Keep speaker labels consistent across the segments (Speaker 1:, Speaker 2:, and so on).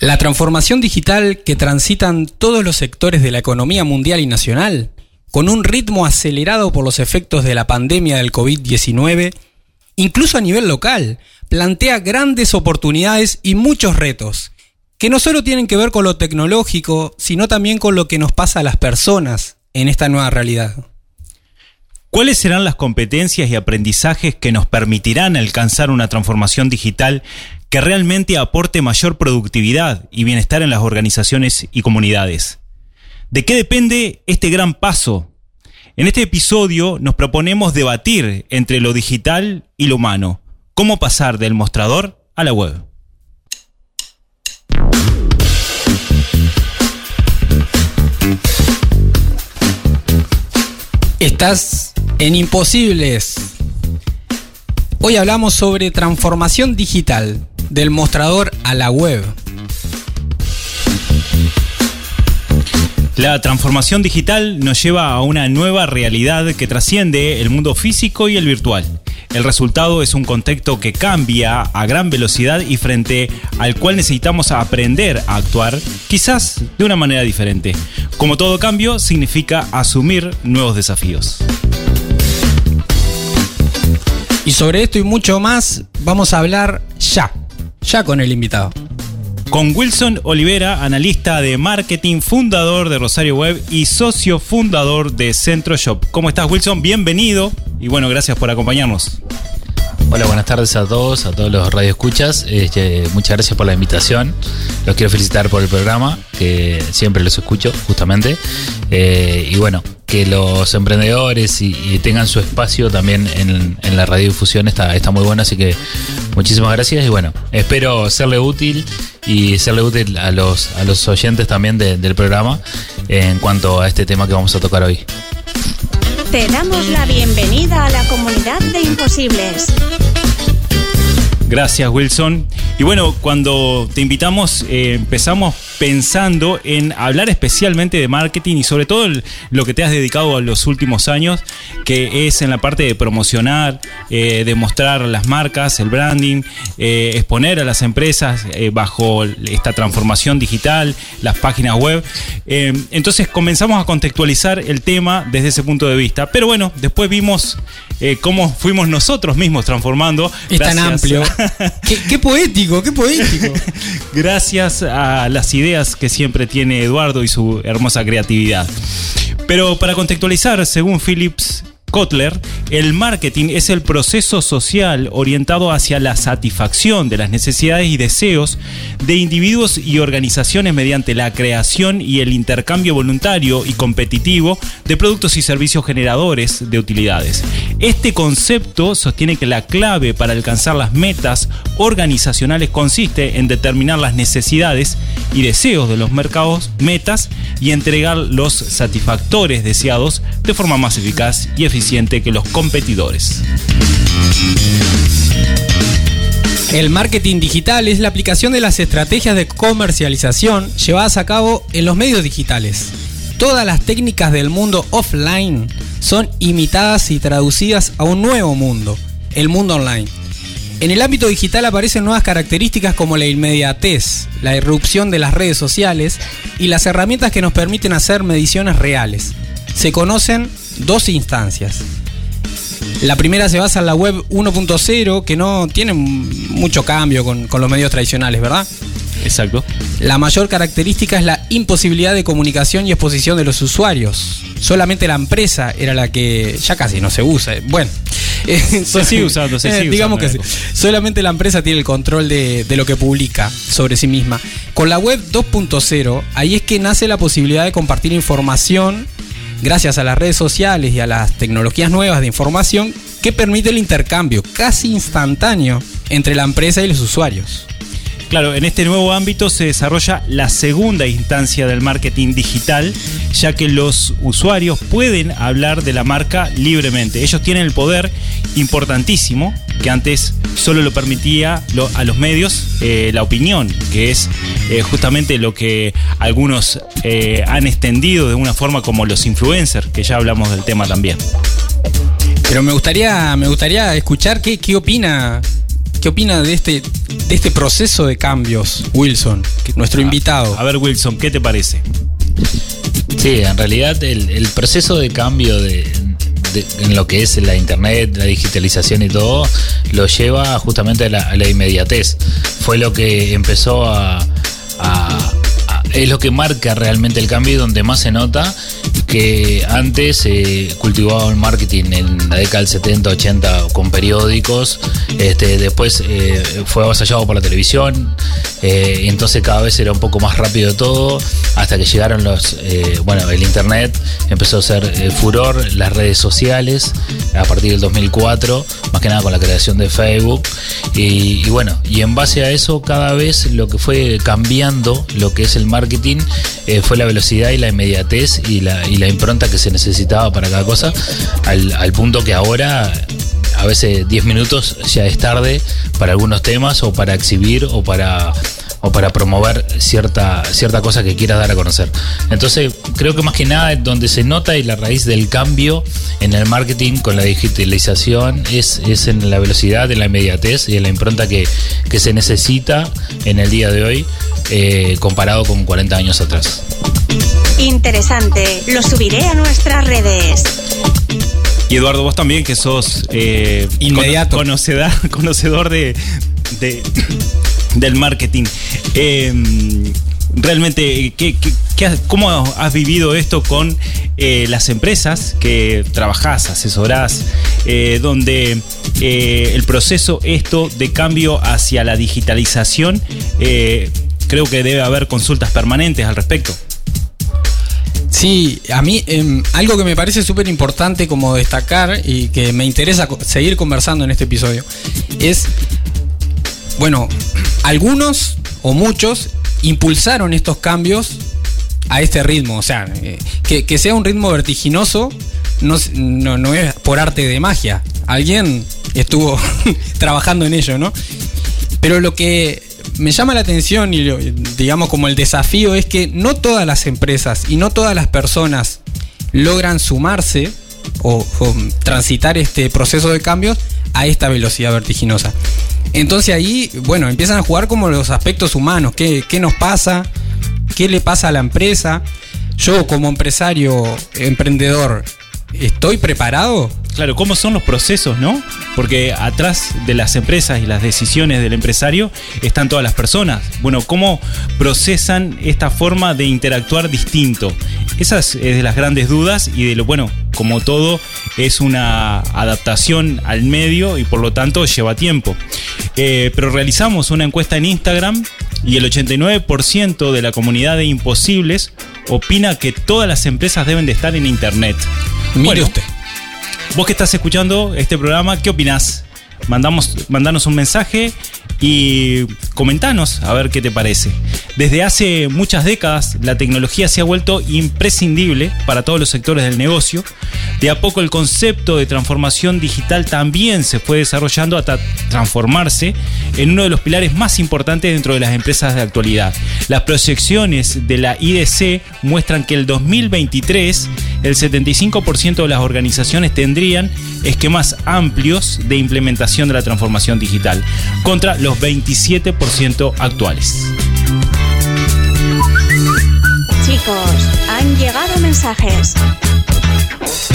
Speaker 1: La transformación digital que transitan todos los sectores de la economía mundial y nacional, con un ritmo acelerado por los efectos de la pandemia del COVID-19, incluso a nivel local, plantea grandes oportunidades y muchos retos, que no solo tienen que ver con lo tecnológico, sino también con lo que nos pasa a las personas en esta nueva realidad.
Speaker 2: ¿Cuáles serán las competencias y aprendizajes que nos permitirán alcanzar una transformación digital que realmente aporte mayor productividad y bienestar en las organizaciones y comunidades. ¿De qué depende este gran paso? En este episodio nos proponemos debatir entre lo digital y lo humano, cómo pasar del mostrador a la web.
Speaker 1: Estás en Imposibles. Hoy hablamos sobre transformación digital, del mostrador a la web.
Speaker 2: La transformación digital nos lleva a una nueva realidad que trasciende el mundo físico y el virtual. El resultado es un contexto que cambia a gran velocidad y frente al cual necesitamos aprender a actuar, quizás de una manera diferente. Como todo cambio, significa asumir nuevos desafíos.
Speaker 1: Y sobre esto y mucho más vamos a hablar ya ya con el invitado.
Speaker 2: Con Wilson Olivera, analista de marketing, fundador de Rosario Web y socio fundador de Centro Shop. ¿Cómo estás, Wilson? Bienvenido y bueno, gracias por acompañarnos.
Speaker 3: Hola, buenas tardes a todos, a todos los radioescuchas. Este, muchas gracias por la invitación. Los quiero felicitar por el programa, que siempre los escucho, justamente. Eh, y bueno, que los emprendedores y, tengan su espacio también en, la radiodifusión está, está muy bueno, así que muchísimas gracias y bueno, espero serle útil y serle útil a los, a los oyentes también del programa en cuanto a este tema que vamos a tocar hoy.
Speaker 4: Te damos la bienvenida a la comunidad de imposibles.
Speaker 2: Gracias, Wilson. Y bueno, cuando te invitamos, eh, empezamos pensando en hablar especialmente de marketing y sobre todo lo que te has dedicado a los últimos años, que es en la parte de promocionar, eh, de mostrar las marcas, el branding, eh, exponer a las empresas bajo esta transformación digital, las páginas web. entonces comenzamos a contextualizar el tema desde ese punto de vista. Pero bueno, después vimos cómo fuimos nosotros mismos transformando.
Speaker 1: Es tan amplio. qué, poético, qué poético.
Speaker 2: Gracias a las ideas que siempre tiene Eduardo y su hermosa creatividad. Pero para contextualizar, según Philips Kotler, el marketing es el proceso social orientado hacia la satisfacción de las necesidades y deseos de individuos y organizaciones mediante la creación y el intercambio voluntario y competitivo de productos y servicios generadores de utilidades. Este concepto sostiene que la clave para alcanzar las metas organizacionales consiste en determinar las necesidades y deseos de los mercados metas y entregar los satisfactores deseados de forma más eficaz y eficiente que los competidores.
Speaker 1: El marketing digital es la aplicación de las estrategias de comercialización llevadas a cabo en los medios digitales. Todas las técnicas del mundo offline son imitadas y traducidas a un nuevo mundo, el mundo online. En el ámbito digital aparecen nuevas características como la inmediatez, la irrupción de las redes sociales y las herramientas que nos permiten hacer mediciones reales. Se conocen dos instancias. La primera se basa en la web 1.0, que no tiene mucho cambio con, los medios tradicionales, ¿verdad?
Speaker 2: Exacto.
Speaker 1: La mayor característica es la imposibilidad de comunicación y exposición de los usuarios. Solamente la empresa era la que ya casi no se usa. Bueno,
Speaker 2: se sigue usando, se sigue
Speaker 1: digamos que solamente la empresa tiene el control de, de, lo que publica sobre sí misma. Con la web 2.0, ahí es que nace la posibilidad de compartir información gracias a las redes sociales y a las tecnologías nuevas de información que permite el intercambio casi instantáneo entre la empresa y los usuarios.
Speaker 2: Claro, en este nuevo ámbito se desarrolla la segunda instancia del marketing digital, ya que los usuarios pueden hablar de la marca libremente. Ellos tienen el poder importantísimo, que antes solo lo permitía a los medios eh, la opinión, que es eh, justamente lo que algunos eh, han extendido de una forma como los influencers, que ya hablamos del tema también.
Speaker 1: Pero me gustaría, me gustaría escuchar qué, qué opina ¿Qué opina de este, de este proceso de cambios, Wilson, que- nuestro invitado?
Speaker 2: A ver, Wilson, ¿qué te parece?
Speaker 3: Sí, en realidad el, el proceso de cambio de, de- en lo que es la internet, la digitalización y todo, lo lleva justamente a la, a la inmediatez. Fue lo que empezó a, a- a- es lo que marca realmente el cambio y donde más se nota que antes se cultivaba el marketing en la década del 70, 80 con periódicos, este, después eh, fue avasallado por la televisión, eh, entonces cada vez era un poco más rápido todo, hasta que llegaron los, eh, bueno, el internet empezó a ser eh, furor, las redes sociales, a partir del 2004, más que nada con la creación de Facebook, y, bueno, y en base a eso cada vez lo que fue cambiando lo que es el marketing eh, fue la velocidad y la inmediatez y la, la impronta que se necesitaba para cada cosa, al, punto que ahora a veces 10 minutos ya es tarde para algunos temas o para exhibir o para o para promover cierta, cierta cosa que quieras dar a conocer. Entonces, creo que más que nada donde se nota y la raíz del cambio en el marketing con la digitalización es, es en la velocidad, en la inmediatez y en la impronta que, que se necesita en el día de hoy eh, comparado con 40 años atrás.
Speaker 4: Interesante. Lo subiré a nuestras redes.
Speaker 2: Y Eduardo, vos también que sos eh,
Speaker 1: Inmediato.
Speaker 2: cono- conocedor, conocedor de, de- del marketing. Eh, realmente, ¿qué, qué- qué has- ¿cómo has vivido esto con eh, las empresas que trabajás, asesorás, eh, donde eh, el proceso esto de cambio hacia la digitalización, eh, creo que debe haber consultas permanentes al respecto?
Speaker 1: Sí, a mí em, algo que me parece súper importante como destacar y que me interesa seguir conversando en este episodio es, bueno, algunos o muchos impulsaron estos cambios a este ritmo, o sea, eh, que, que sea un ritmo vertiginoso no, no, no es por arte de magia, alguien estuvo trabajando en ello, ¿no? Pero lo que me llama la atención y digamos como el desafío es que no todas las empresas y no todas las personas logran sumarse o, o transitar este proceso de cambios a esta velocidad vertiginosa. Entonces ahí, bueno, empiezan a jugar como los aspectos humanos. ¿Qué, qué nos pasa? ¿Qué le pasa a la empresa? Yo como empresario, emprendedor, ¿estoy preparado?
Speaker 2: Claro, ¿cómo son los procesos, no? Porque atrás de las empresas y las decisiones del empresario están todas las personas. Bueno, ¿cómo procesan esta forma de interactuar distinto? Esa es de las grandes dudas y de lo bueno, como todo, es una adaptación al medio y por lo tanto lleva tiempo. Eh, pero realizamos una encuesta en Instagram y el 89% de la comunidad de imposibles opina que todas las empresas deben de estar en Internet.
Speaker 1: Mire
Speaker 2: Bueno,
Speaker 1: usted.
Speaker 2: Vos que estás escuchando este programa, ¿qué opinás? Mandamos, mandanos un mensaje y comentanos a ver qué te parece. Desde hace muchas décadas la tecnología se ha vuelto imprescindible para todos los sectores del negocio. De a poco el concepto de transformación digital también se fue desarrollando hasta transformarse en uno de los pilares más importantes dentro de las empresas de actualidad. Las proyecciones de la IDC muestran que el 2023 el 75% de las organizaciones tendrían esquemas amplios de implementación de la transformación digital contra los 27% actuales.
Speaker 4: Chicos, han llegado mensajes.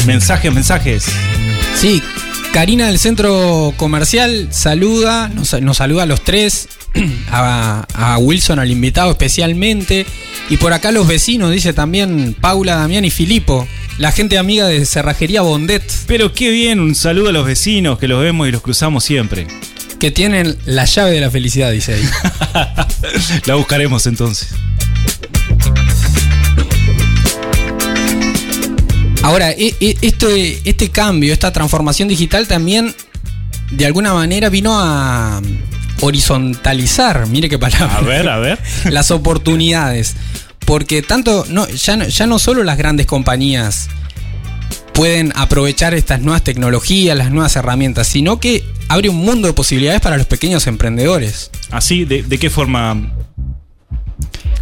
Speaker 2: Mensajes, mensajes.
Speaker 1: Sí, Karina del centro comercial saluda, nos, nos saluda a los tres, a, a Wilson, al invitado especialmente, y por acá los vecinos, dice también Paula, Damián y Filipo, la gente amiga de Cerrajería Bondet,
Speaker 2: Pero qué bien, un saludo a los vecinos que los vemos y los cruzamos siempre.
Speaker 1: que tienen la llave de la felicidad, dice ahí.
Speaker 2: La buscaremos entonces.
Speaker 1: Ahora, e- e- este, este cambio, esta transformación digital también de alguna manera vino a horizontalizar, mire qué palabra.
Speaker 2: A ver, a ver.
Speaker 1: las oportunidades. Porque tanto, no, ya, no, ya no solo las grandes compañías pueden aprovechar estas nuevas tecnologías, las nuevas herramientas, sino que abre un mundo de posibilidades para los pequeños emprendedores.
Speaker 2: Así, ¿de, de qué forma?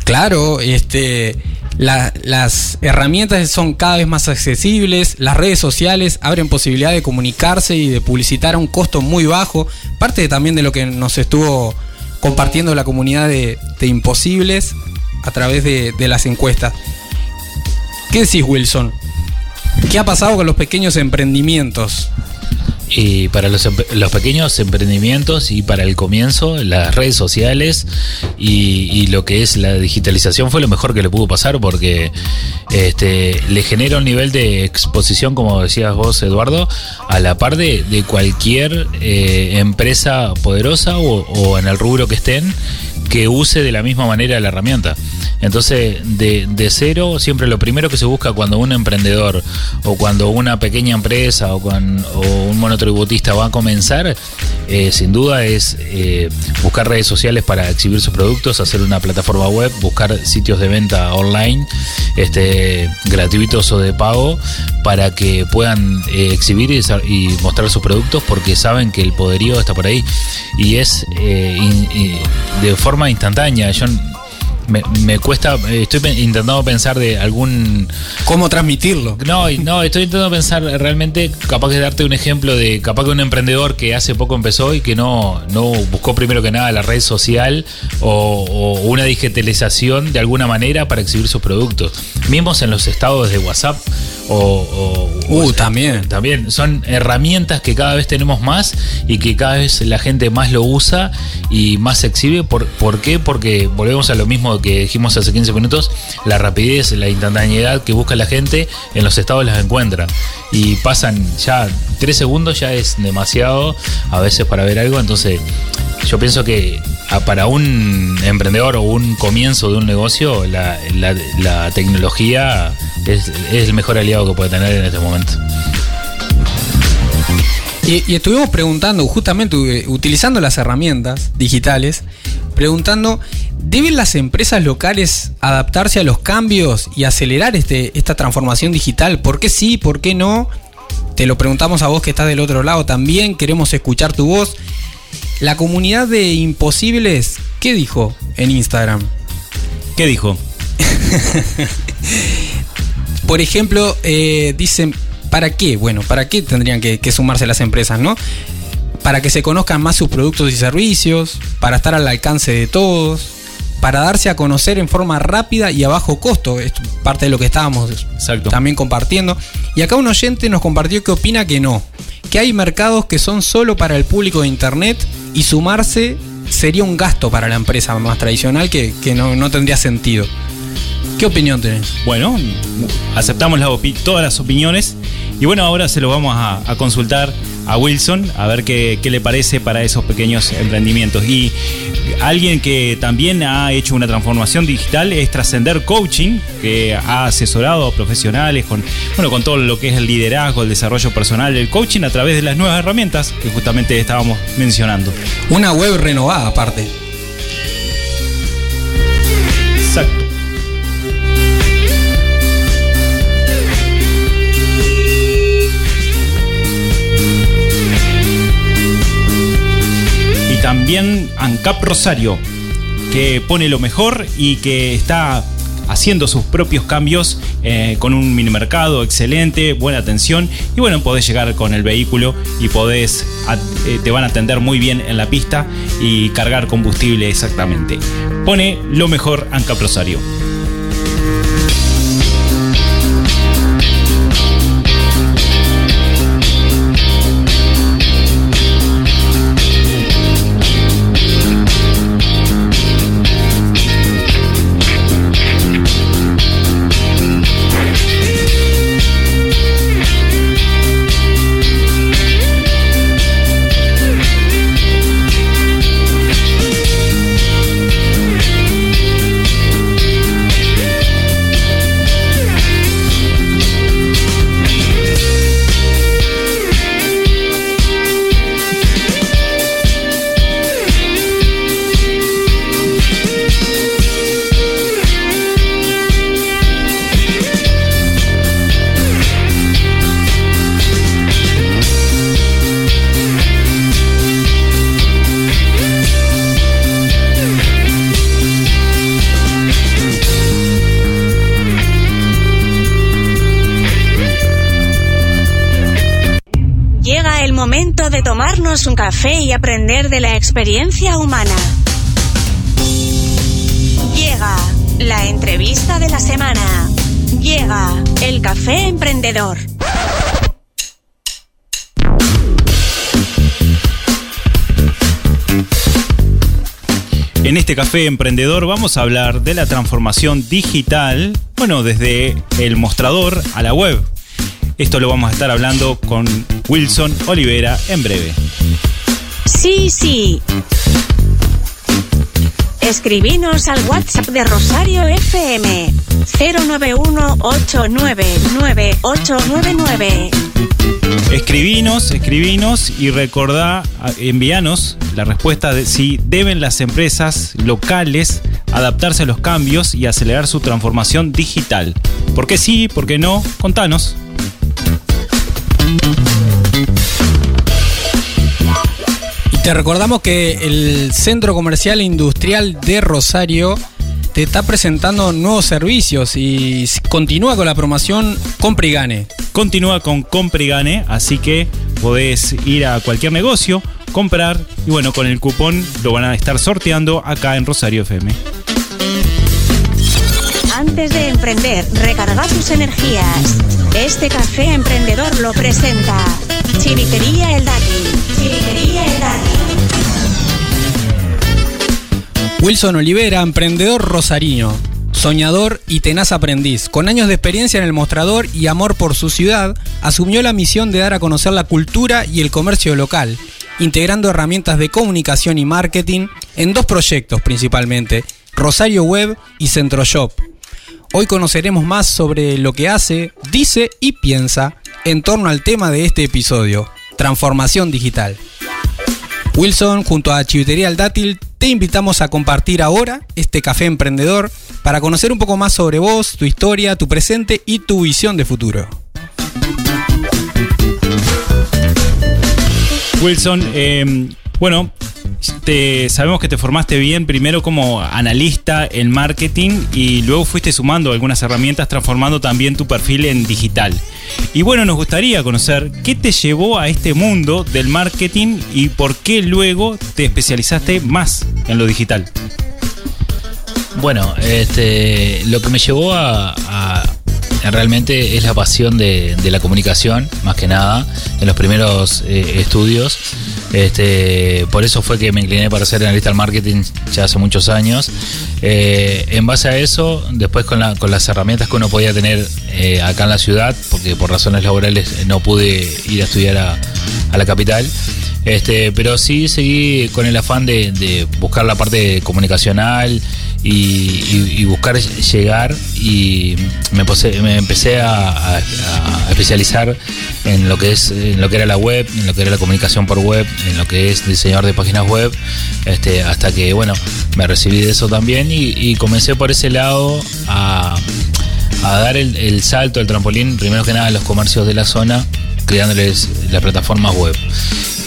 Speaker 1: Claro, este, La- las herramientas son cada vez más accesibles, las redes sociales abren posibilidad de comunicarse y de publicitar a un costo muy bajo, parte también de lo que nos estuvo compartiendo la comunidad de, de imposibles a través de, de las encuestas. ¿Qué decís Wilson? ¿Qué ha pasado con los pequeños emprendimientos?
Speaker 3: Y para los, los pequeños emprendimientos y para el comienzo, las redes sociales y, lo que es la digitalización fue lo mejor que le pudo pasar porque este, le genera un nivel de exposición, como decías vos, Eduardo, a la par de, de cualquier eh, empresa poderosa o en el rubro que estén que use de la misma manera la herramienta. Entonces, de, de cero, siempre lo primero que se busca cuando un emprendedor o cuando una pequeña empresa o, cuan- o un monotributista va a comenzar, eh, sin duda es eh, buscar redes sociales para exhibir sus productos, hacer una plataforma web, buscar sitios de venta online, este, gratuitos o de pago, para que puedan eh, exhibir y, y mostrar sus productos porque saben que el poderío está por ahí y es eh, in- y de forma instantánea. Yo me, me cuesta, eh, estoy intentando pensar de algún
Speaker 1: ¿Cómo transmitirlo?
Speaker 3: no, no, estoy intentando pensar realmente, capaz de darte un ejemplo de capaz que un emprendedor que hace poco empezó y que no, no buscó primero que nada la red social o, o una digitalización de alguna manera para exhibir sus productos. Mismos en los estados de WhatsApp o... o-
Speaker 1: Uh,
Speaker 3: o-
Speaker 1: también.
Speaker 3: También son herramientas que cada vez tenemos más y que cada vez la gente más lo usa y más se exhibe. ¿Por, ¿por qué? Porque volvemos a lo mismo que dijimos hace 15 minutos, la rapidez, la instantaneidad que busca la gente en los estados las encuentra. Y pasan ya tres segundos, ya es demasiado a veces para ver algo. Entonces yo pienso que para un emprendedor o un comienzo de un negocio, la, tecnología es, el mejor aliado que puede tener en este momento.
Speaker 1: Y, y estuvimos preguntando, justamente eh, utilizando las herramientas digitales, preguntando, ¿deben las empresas locales adaptarse a los cambios y acelerar este, esta transformación digital? ¿Por qué sí? ¿Por qué no? Te lo preguntamos a vos que estás del otro lado también, queremos escuchar tu voz. La comunidad de imposibles, ¿qué dijo en Instagram?
Speaker 2: ¿Qué dijo?
Speaker 1: Por ejemplo, eh, dicen, ¿para qué? Bueno, ¿para qué tendrían que, que sumarse las empresas, no? Para que se conozcan más sus productos y servicios, para estar al alcance de todos, para darse a conocer en forma rápida y a bajo costo. Es parte de lo que estábamos
Speaker 2: Exacto.
Speaker 1: también compartiendo. Y acá un oyente nos compartió que opina que no, que hay mercados que son solo para el público de Internet y sumarse sería un gasto para la empresa más tradicional que, que no, tendría sentido. ¿Qué opinión tenés?
Speaker 2: Bueno, aceptamos la todas las opiniones y bueno, ahora se lo vamos a consultar a Wilson a ver qué, qué le parece para esos pequeños emprendimientos. Y alguien que también ha hecho una transformación digital es Trascender Coaching, que ha asesorado a profesionales con, bueno, con todo lo que es el liderazgo, el desarrollo personal, el coaching a través de las nuevas herramientas que justamente estábamos mencionando.
Speaker 1: Una web renovada aparte.
Speaker 2: Exacto. También ANCAP Rosario, que pone lo mejor y que está haciendo sus propios cambios eh, con un mini mercado excelente, buena atención y bueno, podés llegar con el vehículo y podés, eh, te van a atender muy bien en la pista y cargar combustible exactamente. Pone lo mejor ANCAP Rosario.
Speaker 4: Y aprender de la experiencia humana. Llega la entrevista de la semana. Llega el café emprendedor.
Speaker 2: En este café emprendedor vamos a hablar de la transformación digital, bueno, desde el mostrador a la web. Esto lo vamos a estar hablando con Wilson Olivera en breve.
Speaker 4: Sí, sí. Escribinos al WhatsApp de Rosario FM 091-899-899.
Speaker 2: Escribinos, escribinos y recordá, envíanos la respuesta de si deben las empresas locales adaptarse a los cambios y acelerar su transformación digital. ¿Por qué sí? ¿Por qué no? Contanos.
Speaker 1: Te recordamos que el Centro Comercial e Industrial de Rosario te está presentando nuevos servicios y continúa con la promoción Compra y Gane.
Speaker 2: Continúa con Compre y Gane, así que podés ir a cualquier negocio, comprar y bueno, con el cupón lo van a estar sorteando acá en Rosario FM.
Speaker 4: Antes de emprender, recarga tus energías. Este café emprendedor lo presenta Chivitería El Dátil.
Speaker 1: Wilson Olivera, emprendedor rosarino, soñador y tenaz aprendiz. Con años de experiencia en el mostrador y amor por su ciudad, asumió la misión de dar a conocer la cultura y el comercio local, integrando herramientas de comunicación y marketing en dos proyectos principalmente, Rosario Web y Centro Shop. Hoy conoceremos más sobre lo que hace, dice y piensa en torno al tema de este episodio, transformación digital. Wilson, junto a Chivitería El Dátil, te invitamos a compartir ahora este café emprendedor para conocer un poco más sobre vos, tu historia, tu presente y tu visión de futuro.
Speaker 2: Wilson, eh, bueno, sabemos que te formaste bien primero como analista en marketing y luego fuiste sumando algunas herramientas transformando también tu perfil en digital. Y bueno, nos gustaría conocer qué te llevó a este mundo del marketing y por qué luego te especializaste más en lo digital.
Speaker 3: Bueno, este, lo que me llevó a- realmente es la pasión de, de la comunicación, más que nada, en los primeros eh, estudios. Este, por eso fue que me incliné para ser analista del marketing ya hace muchos años. Eh, en base a eso, después con, la- con las herramientas que uno podía tener eh, acá en la ciudad, porque por razones laborales no pude ir a estudiar a, a la capital, este, pero sí seguí con el afán de, de buscar la parte comunicacional y, buscar llegar y me, pose- me empecé a, especializar en lo que es en lo que era la web, en lo que era la comunicación por web, en lo que es diseñador de páginas web, este, hasta que bueno me recibí de eso también y, y comencé por ese lado a, a dar el, el salto, el trampolín, primero que nada a los comercios de la zona, creándoles las plataformas web.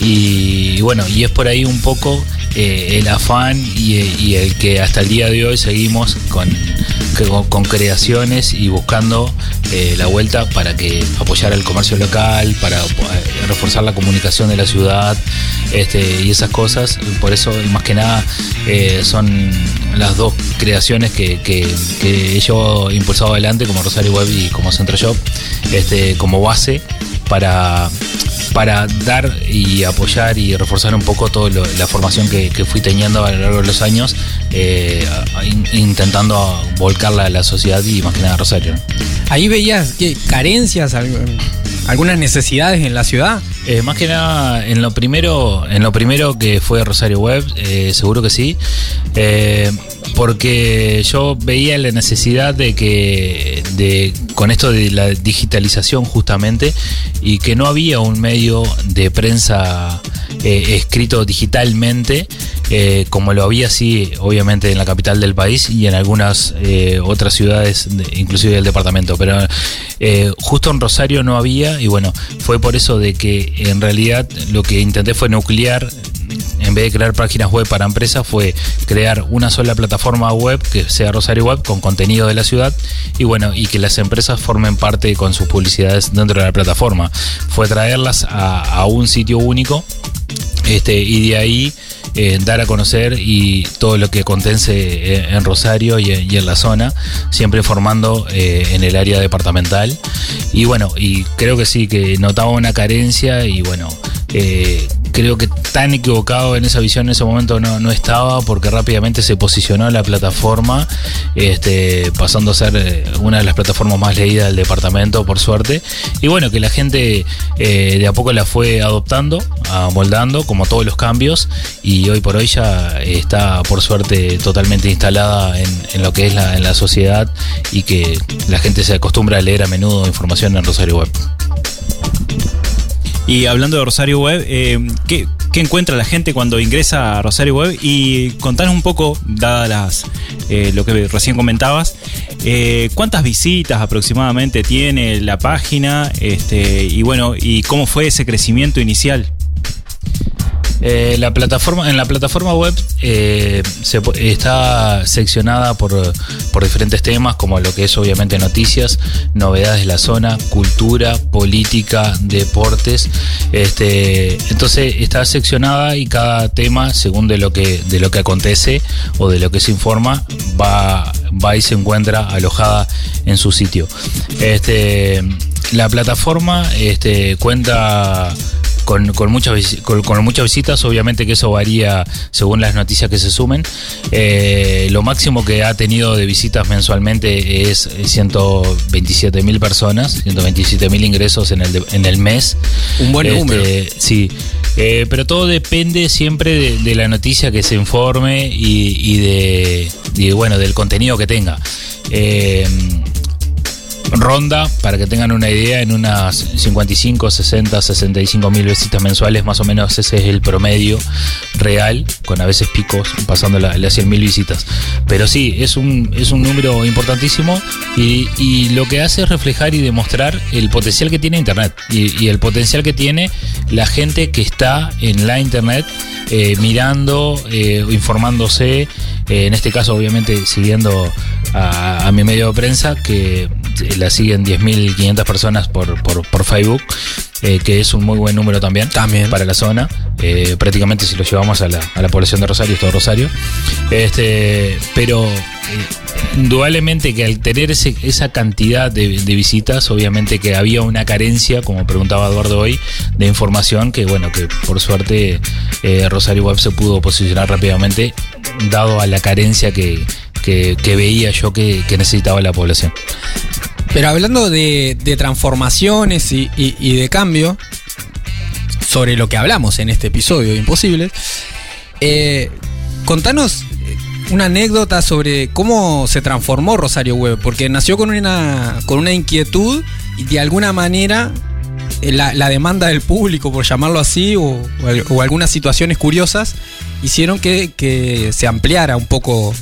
Speaker 3: Y, y bueno, y es por ahí un poco eh, el afán y, y el que hasta el día de hoy seguimos con, con, creaciones y buscando eh, la vuelta para que apoyar el comercio local, para eh, reforzar la comunicación de la ciudad este, y esas cosas. Por eso, más que nada, eh, son las dos creaciones que, que, que yo he impulsado adelante como Rosario Web y como Centro Shop este, como base para para dar y apoyar y reforzar un poco toda la formación que, que fui teniendo a lo largo de los años, eh, in- intentando volcarla a la sociedad y más que nada a Rosario. ¿no?
Speaker 1: Ahí veías ¿qué? carencias, al- algunas necesidades en la ciudad.
Speaker 3: Eh, más que nada, en lo primero, en lo primero que fue Rosario Web, eh, seguro que sí. Porque yo veía la necesidad de que, de, con esto de la digitalización justamente, y que no había un medio de prensa eh, escrito digitalmente, eh, como lo había sí, obviamente, en la capital del país y en algunas eh, otras ciudades, de- inclusive del departamento. Pero eh, justo en Rosario no había, y bueno, fue por eso de que en realidad lo que intenté fue nuclear en vez de crear páginas web para empresas, fue crear una sola plataforma web que sea Rosario Web con contenido de la ciudad y bueno, y que las empresas formen parte con sus publicidades dentro de la plataforma. Fue traerlas a, un sitio único este, y de ahí eh, dar a conocer y todo lo que contense eh, en Rosario y, y en la zona, siempre formando eh, en el área departamental. Y bueno, y creo que sí, que notaba una carencia y bueno, eh, creo que tan equivocado en esa visión en ese momento no, no estaba porque rápidamente se posicionó la plataforma, este, pasando a ser eh, una de las plataformas más leídas del departamento, por suerte. Y bueno, que la gente eh, de a poco la fue adoptando, amoldando, como todos los cambios, y hoy por hoy ya está, por suerte, totalmente instalada en, en lo que es la, en la sociedad y que la gente se acostumbra a leer a menudo información en Rosario Web.
Speaker 2: Y hablando de Rosario Web, eh, ¿qué, qué encuentra la gente cuando ingresa a Rosario Web? Y contanos un poco, dadas eh, lo que recién comentabas, eh, cuántas visitas aproximadamente tiene la página este, y bueno, y cómo fue ese crecimiento inicial.
Speaker 3: Eh, la plataforma, en la plataforma web eh, se está seccionada por, por diferentes temas, como lo que es obviamente noticias, novedades de la zona, cultura, política, deportes. Este, entonces está seccionada y cada tema, según de lo que, de lo que acontece o de lo que se informa, va, va y se encuentra alojada en su sitio. Este, la plataforma este, cuenta con, con muchas, con, con muchas visitas, obviamente que eso varía según las noticias que se sumen. Eh, lo máximo que ha tenido de visitas mensualmente es 127 mil personas, 127 mil ingresos en el, de- en el mes.
Speaker 1: Un buen
Speaker 3: Este,
Speaker 1: número.
Speaker 3: Sí, Eh, pero todo depende siempre de, de la noticia que se informe y, y de, y, bueno, del contenido que tenga. Eh, ronda, para que tengan una idea, en unas 55, 60, 65 mil visitas mensuales, más o menos ese es el promedio real, con a veces picos pasando la- las 100 mil visitas. Pero sí, es un, es un número importantísimo y, lo que hace es reflejar y demostrar el potencial que tiene Internet y, y el potencial que tiene la gente que está en la Internet eh, mirando, eh, informándose, eh, en este caso obviamente siguiendo a, a mi medio de prensa, que la siguen 10.500 personas por, por, por Facebook, eh, que es un muy buen número también,
Speaker 1: También.
Speaker 3: para la zona. Eh, prácticamente si lo llevamos a la, a la población de Rosario, es todo Rosario. Este, pero eh, indudablemente que al tener ese- esa cantidad de, de visitas, obviamente que había una carencia, como preguntaba Eduardo hoy, de información que bueno, que por suerte eh, Rosario Web se pudo posicionar rápidamente, dado a la carencia que, que- veía yo que, necesitaba la población.
Speaker 1: Pero hablando de, transformaciones y, de cambio, sobre lo que hablamos en este episodio de Imposibles, eh, contanos una anécdota sobre cómo se transformó Rosario Web, porque nació con una, con una inquietud y de alguna manera eh, la, demanda del público, por llamarlo así, o, o al- o algunas situaciones curiosas, hicieron que se ampliara un poco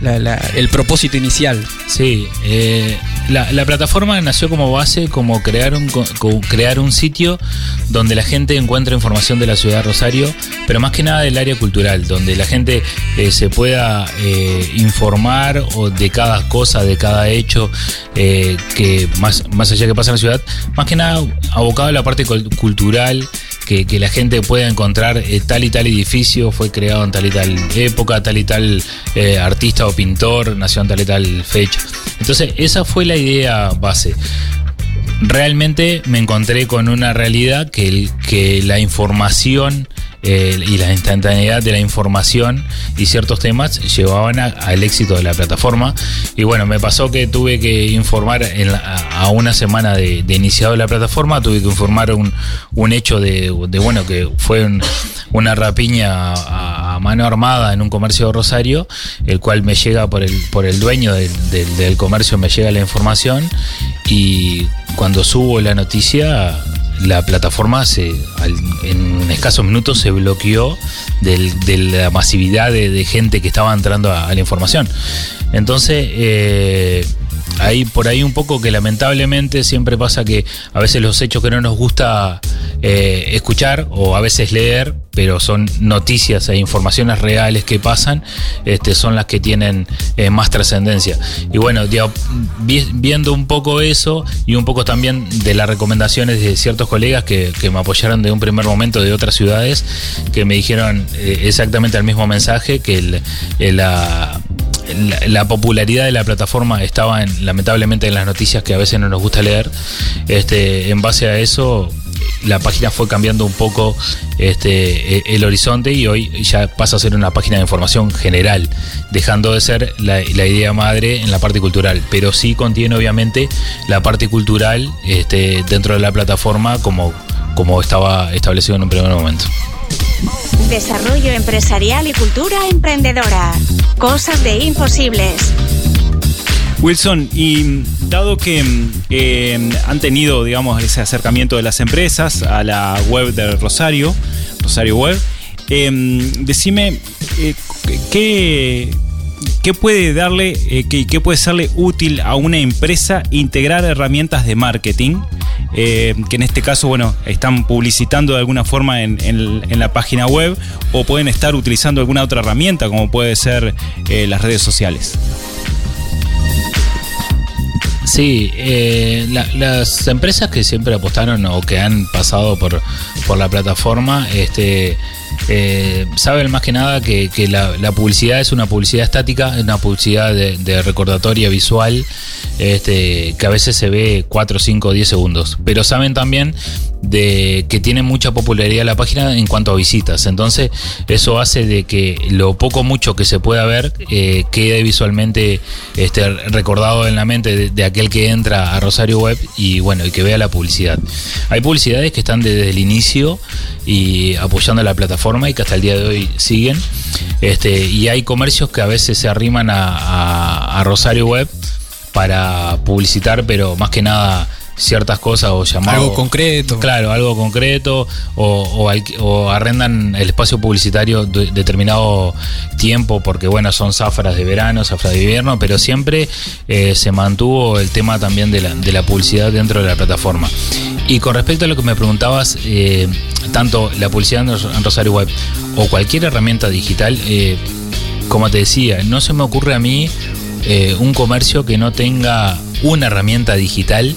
Speaker 1: la- la- el propósito inicial.
Speaker 3: Sí, eh, la, la plataforma nació como base, como crear un, co- co- crear un sitio donde la gente encuentra información de la ciudad de Rosario, pero más que nada del área cultural, donde la gente eh, se pueda eh, informar o de cada cosa, de cada hecho eh, que más, más allá que pasa en la ciudad, más que nada abocado a la parte cul- cultural. Que, la gente pueda encontrar eh, tal y tal edificio fue creado en tal y tal época, tal y tal eh, artista o pintor nació en tal y tal fecha. Entonces, esa fue la idea base. Realmente me encontré con una realidad que, que la información eh, y la instantaneidad de la información y ciertos temas llevaban a- al éxito de la plataforma. Y bueno, me pasó que tuve que informar en la- a una semana de, de iniciado la plataforma, tuve que informar un, un hecho de, de, bueno, que fue un- una rapiña a, a mano armada en un comercio de Rosario, el cual me llega por el, por el dueño del, del- del comercio, me llega la información y cuando subo la noticia la plataforma se, al- en escasos minutos se bloqueó del- de la masividad de, gente que estaba entrando a, a la información. Entonces, eh, hay por ahí un poco que lamentablemente siempre pasa que a veces los hechos que no nos gusta eh, escuchar o a veces leer, pero son noticias e informaciones reales que pasan, este, son las que tienen eh, más trascendencia. Y bueno, vi- viendo un poco eso y un poco también de las recomendaciones de ciertos colegas que, me apoyaron de un primer momento de otras ciudades, que me dijeron eh, exactamente el mismo mensaje, que el- la, la, la popularidad de la plataforma estaba en- lamentablemente en las noticias que a veces no nos gusta leer. Este, en base a eso, la página fue cambiando un poco este, e- el horizonte y hoy ya pasa a ser una página de información general, dejando de ser la, la idea madre en la parte cultural, pero sí contiene obviamente la parte cultural este, dentro de la plataforma como, como estaba establecido en un primer momento.
Speaker 4: Desarrollo empresarial y cultura emprendedora. Cosas de imposibles.
Speaker 2: Wilson, y mm, dado que mm, eh, han tenido, digamos, ese acercamiento de las empresas a la web de Rosario, Rosario Web, eh, decime eh, qué, qué puede darle, qué, qué puede serle útil a una empresa integrar herramientas de marketing, eh, que en este caso, bueno, están publicitando de alguna forma en, en- la página web o pueden estar utilizando alguna otra herramienta, como puede ser eh, las redes sociales.
Speaker 3: Sí, eh, la- las empresas que siempre apostaron o que han pasado por, por la plataforma, este, eh, saben más que nada que, que la, publicidad es una publicidad estática, es una publicidad de, de recordatoria visual, este, que a veces se ve 4, 5, 10 segundos. Pero saben también de que tiene mucha popularidad la página en cuanto a visitas. Entonces, eso hace de que lo poco mucho que se pueda ver eh, quede visualmente este, recordado en la mente de, aquel que entra a Rosario Web y bueno, y que vea la publicidad. Hay publicidades que están desde el inicio y apoyando la plataforma y que hasta el día de hoy siguen. Este, y hay comercios que a veces se arriman a, a- a Rosario Web para publicitar, pero más que nada ciertas cosas o llamados.
Speaker 1: Algo concreto.
Speaker 3: Claro, algo concreto o, o o arrendan el espacio publicitario de determinado tiempo porque, bueno, son zafras de verano, zafras de invierno, pero siempre eh, se mantuvo el tema también de la, de la publicidad dentro de la plataforma. Y con respecto a lo que me preguntabas, eh, tanto la publicidad en Rosario Web o cualquier herramienta digital, eh, como te decía, no se me ocurre a mí eh, un comercio que no tenga una herramienta digital.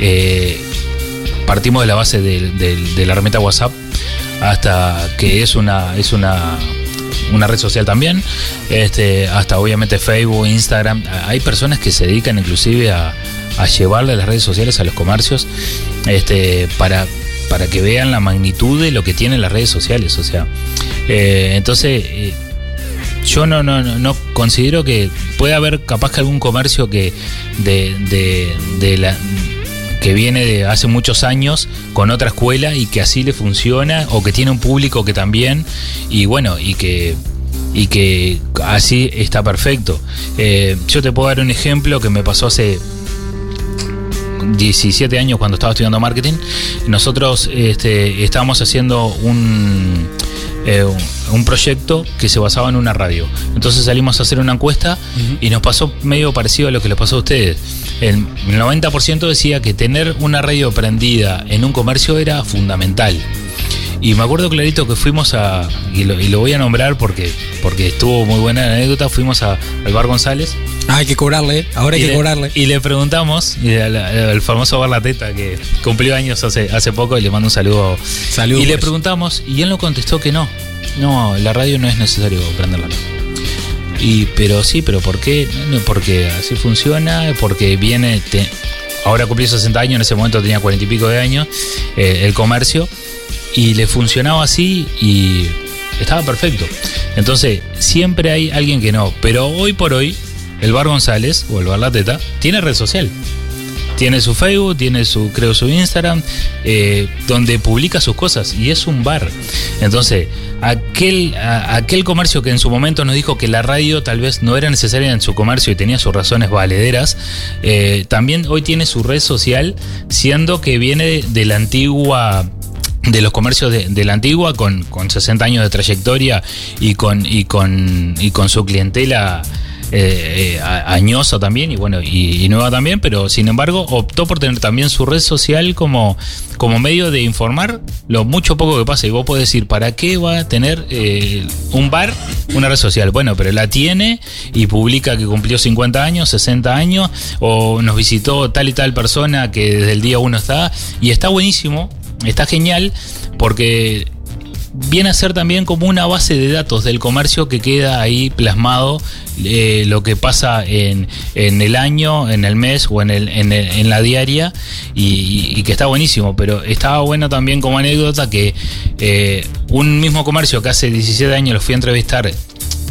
Speaker 3: eh, partimos de la base de, de- la herramienta WhatsApp hasta que es una es una una red social también, este, hasta obviamente Facebook, Instagram. Hay personas que se dedican inclusive a, llevarle las redes sociales a los comercios este, para, para que vean la magnitud de lo que tienen las redes sociales. O sea, eh, entonces yo no, no, no, no considero que puede haber capaz que algún comercio que de, de, la que viene de hace muchos años con otra escuela y que así le funciona o que tiene un público que también y bueno y que y que así está perfecto. Eh, yo te puedo dar un ejemplo que me pasó hace 17 años cuando estaba estudiando marketing. Nosotros este, estábamos haciendo un, eh, un proyecto que se basaba en una radio. Entonces salimos a hacer una encuesta y nos pasó medio parecido a lo que les pasó a ustedes. El 90% decía que tener una radio prendida en un comercio era fundamental. Y me acuerdo clarito que fuimos a, y lo, y lo voy a nombrar porque, porque estuvo muy buena la anécdota, fuimos a, al Bar González
Speaker 1: Ah, hay que cobrarle, ahora hay
Speaker 3: y
Speaker 1: que
Speaker 3: le,
Speaker 1: cobrarle.
Speaker 3: Y le preguntamos, y al, al famoso Bar La Teta, que cumplió años hace, hace poco, y le mando un saludo.
Speaker 1: Saludos
Speaker 3: Y le
Speaker 1: por eso.
Speaker 3: preguntamos, y él nos contestó que no. No, la radio no es necesario prenderla. Y, pero sí, pero ¿por qué? No, porque así funciona, porque viene. te- ahora cumplió 60 años, en ese momento tenía 40 y pico de años, eh, el comercio, y le funcionaba así y estaba perfecto. Entonces, siempre hay alguien que no, pero hoy por hoy, el Bar González o el Bar La Teta tiene red social. Tiene su Facebook, tiene su, creo, su Instagram, eh, donde publica sus cosas y es un bar. Entonces, aquel, aquel comercio que en su momento nos dijo que la radio tal vez no era necesaria en su comercio y tenía sus razones valederas, eh, también hoy tiene su red social, siendo que viene de, de la antigua de los comercios de, de la antigua con, con 60 años de trayectoria y con, y con, y con su clientela eh, eh, añosa también y bueno, y, nueva también, pero sin embargo optó por tener también su red social como, como medio de informar lo mucho poco que pasa. Y vos podés decir, ¿para qué va a tener eh, un bar una red social? Bueno, pero la tiene y publica que cumplió 50 años, 60 años, o nos visitó tal y tal persona que desde el día uno está, y está buenísimo, está genial, porque viene a ser también como una base de datos del comercio que queda ahí plasmado eh, lo que pasa en, en el año, en el mes o en, el, en, el- en la diaria y, que está buenísimo, pero estaba bueno también como anécdota que eh, un mismo comercio que hace 17 años lo fui a entrevistar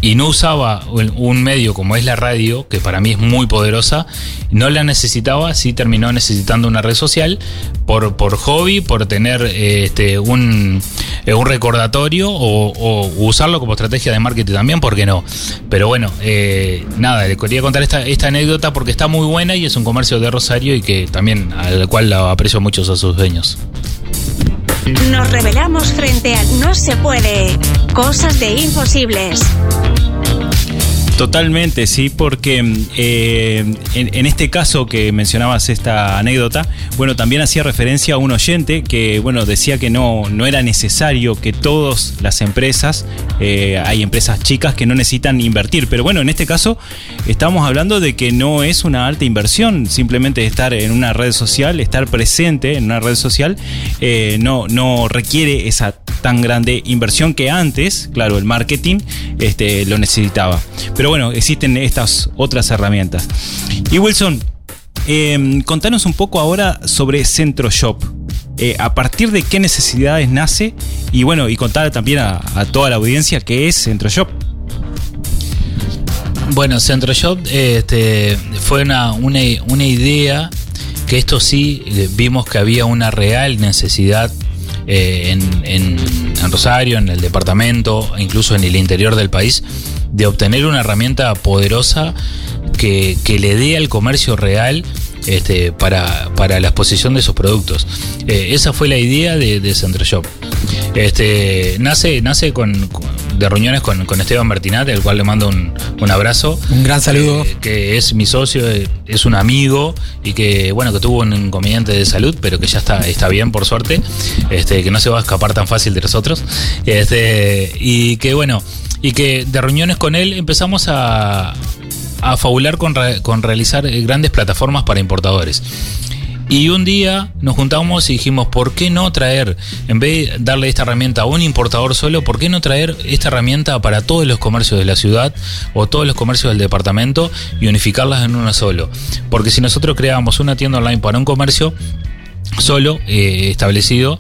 Speaker 3: y no usaba un medio como es la radio, que para mí es muy poderosa, no la necesitaba, sí terminó necesitando una red social por, por hobby, por tener eh, este, un, eh, un recordatorio o, usarlo como estrategia de marketing también, ¿por qué no? Pero bueno, eh, nada, le quería contar esta, anécdota porque está muy buena y es un comercio de Rosario y que también al cual la aprecio mucho a sus dueños.
Speaker 4: Nos revelamos frente a No se puede. Cosas de imposibles.
Speaker 2: Totalmente, sí, porque eh, en, en este caso que mencionabas esta anécdota, bueno, también hacía referencia a un oyente que, bueno, decía que no, no era necesario que todas las empresas, eh, hay empresas chicas que no necesitan invertir, pero bueno, en este caso estamos hablando de que no es una alta inversión, simplemente estar en una red social, estar presente en una red social, eh, no, no requiere esa tan grande inversión que antes, claro, el marketing este, lo necesitaba. Pero bueno, existen estas otras herramientas. Y Wilson, eh, contanos un poco ahora sobre Centro Shop. Eh, a partir de qué necesidades nace y bueno, y contar también a, toda la audiencia qué es Centro Shop.
Speaker 3: Bueno, Centro Shop este, fue una, una, idea que esto sí eh, vimos que había una real necesidad eh, en Rosario, en el departamento, incluso en el interior del país, de obtener una herramienta poderosa que, que le dé al comercio real este, para, para la exposición de sus productos. Eh, esa fue la idea de, de Centro Shop. Este, nace nace con, con- de reuniones con, con Esteban Bertinat, al cual le mando un, un abrazo.
Speaker 1: Un gran saludo.
Speaker 3: Eh, que es mi socio, eh, es un amigo y que, bueno, que tuvo un inconveniente de salud, pero que ya está, está bien, por suerte. Este, que no se va a escapar tan fácil de nosotros. Este, y que, bueno, y que de reuniones con él empezamos a, a fabular con, con realizar eh, grandes plataformas para importadores. Y un día nos juntamos y dijimos, ¿por qué no traer, en vez de darle esta herramienta a un importador solo, ¿por qué no traer esta herramienta para todos los comercios de la ciudad o todos los comercios del departamento y unificarlas en uno solo? Porque si nosotros creábamos una tienda online para un comercio, solo eh, establecido,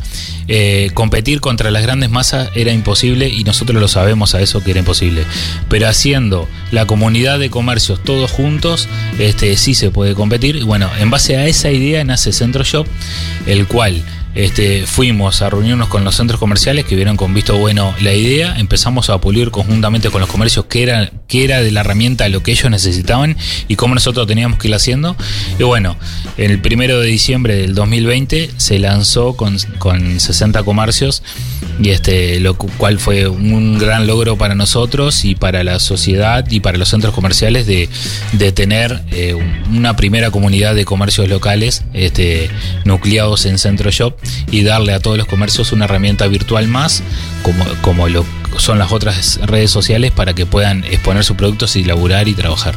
Speaker 3: eh, competir contra las grandes masas era imposible y nosotros lo sabemos a eso que era imposible. Pero haciendo la comunidad de comercios todos juntos, este, sí se puede competir. Y bueno, en base a esa idea nace Centro Shop, el cual este, fuimos a reunirnos con los centros comerciales que vieron con visto bueno la idea, empezamos a pulir conjuntamente con los comercios qué era, qué era de la herramienta lo que ellos necesitaban y cómo nosotros teníamos que ir haciendo. Y bueno, el primero de diciembre del 2020 se lanzó con, con 60 comercios y este, lo cu- cual fue un gran logro para nosotros y para la sociedad y para los centros comerciales de, de tener eh, una primera comunidad de comercios locales este, nucleados en Centro Shop y darle a todos los comercios una herramienta virtual más, como, como lo son las otras redes sociales, para que puedan exponer sus productos y laburar y trabajar.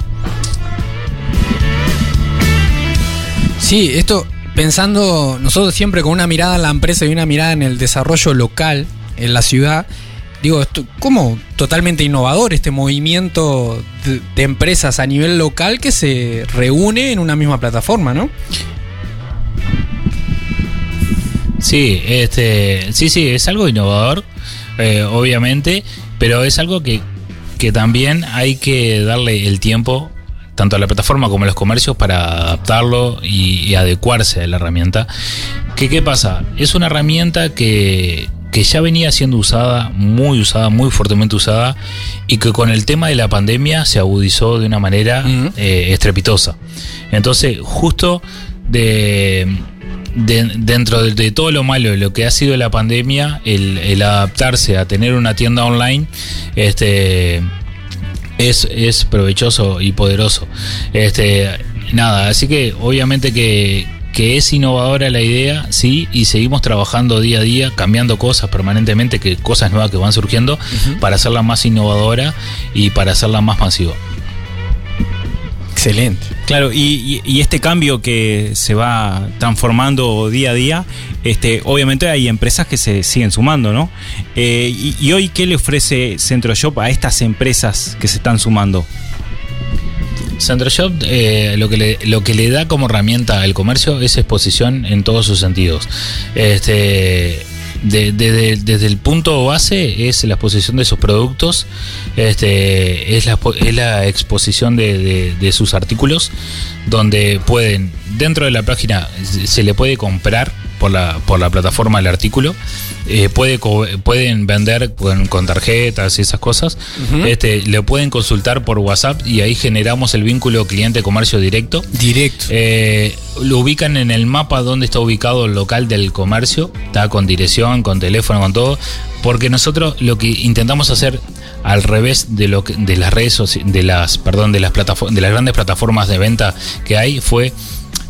Speaker 1: Sí, esto pensando nosotros siempre con una mirada en la empresa y una mirada en el desarrollo local en la ciudad. Digo, esto, como totalmente innovador este movimiento de, de empresas a nivel local que se reúne en una misma plataforma, ¿no?
Speaker 3: Sí, este, sí, sí, es algo innovador, eh, obviamente, pero es algo que, que también hay que darle el tiempo tanto a la plataforma como a los comercios para adaptarlo y, y adecuarse a la herramienta. ¿Qué, ¿Qué pasa? Es una herramienta que, que ya venía siendo usada, muy usada, muy fuertemente usada, y que con el tema de la pandemia se agudizó de una manera eh, estrepitosa. Entonces, justo de, de- dentro de, de todo lo malo de lo que ha sido la pandemia, el, el adaptarse a tener una tienda online, este es, es provechoso y poderoso. Este, nada, así que obviamente que, que es innovadora la idea, sí, y seguimos trabajando día a día, cambiando cosas permanentemente, que cosas nuevas que van surgiendo, para hacerla más innovadora y para hacerla más masiva.
Speaker 1: Excelente.
Speaker 2: Claro, y, y- y este cambio que se va transformando día a día, este, obviamente hay empresas que se siguen sumando, ¿no? Eh, y, y hoy, ¿qué le ofrece CentroShop a estas empresas que se están sumando?
Speaker 3: CentroShop eh, lo, que le, lo que le da como herramienta al comercio es exposición en todos sus sentidos. Este, de- de- desde el punto base es la exposición de sus productos, este, es, la, es la exposición de, sus artículos, donde pueden, dentro de la página, se le puede comprar por la, por la plataforma el artículo, eh, puede, pueden vender con, con tarjetas y esas cosas, este, le pueden consultar por WhatsApp y ahí generamos el vínculo cliente-comercio directo.
Speaker 1: Directo.
Speaker 3: Eh, lo ubican en el mapa donde está ubicado el local del comercio, está con dirección, con teléfono, con todo, porque nosotros lo que intentamos hacer al revés de lo que, de las redes de las perdón de las plataformas de las grandes plataformas de venta que hay fue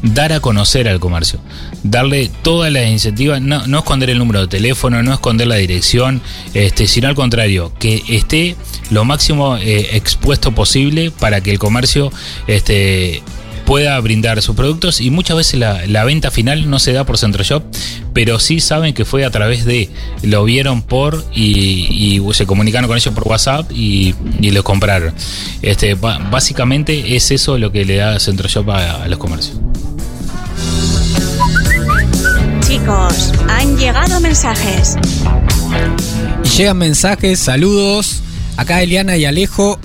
Speaker 3: dar a conocer al comercio, darle todas las incentivas, no, esconder el número de teléfono, no esconder la dirección, este, sino al contrario, que esté lo máximo eh, expuesto posible para que el comercio este, pueda brindar sus productos y muchas veces la, venta final no se da por CentroShop, pero sí saben que fue a través de, lo vieron por y, se comunicaron con ellos por WhatsApp y, y lo compraron. Este, básicamente es eso lo que le da CentroShop a, a los comercios.
Speaker 4: Chicos, han llegado mensajes.
Speaker 1: Y llegan mensajes, saludos. Acá Eliana y Alejo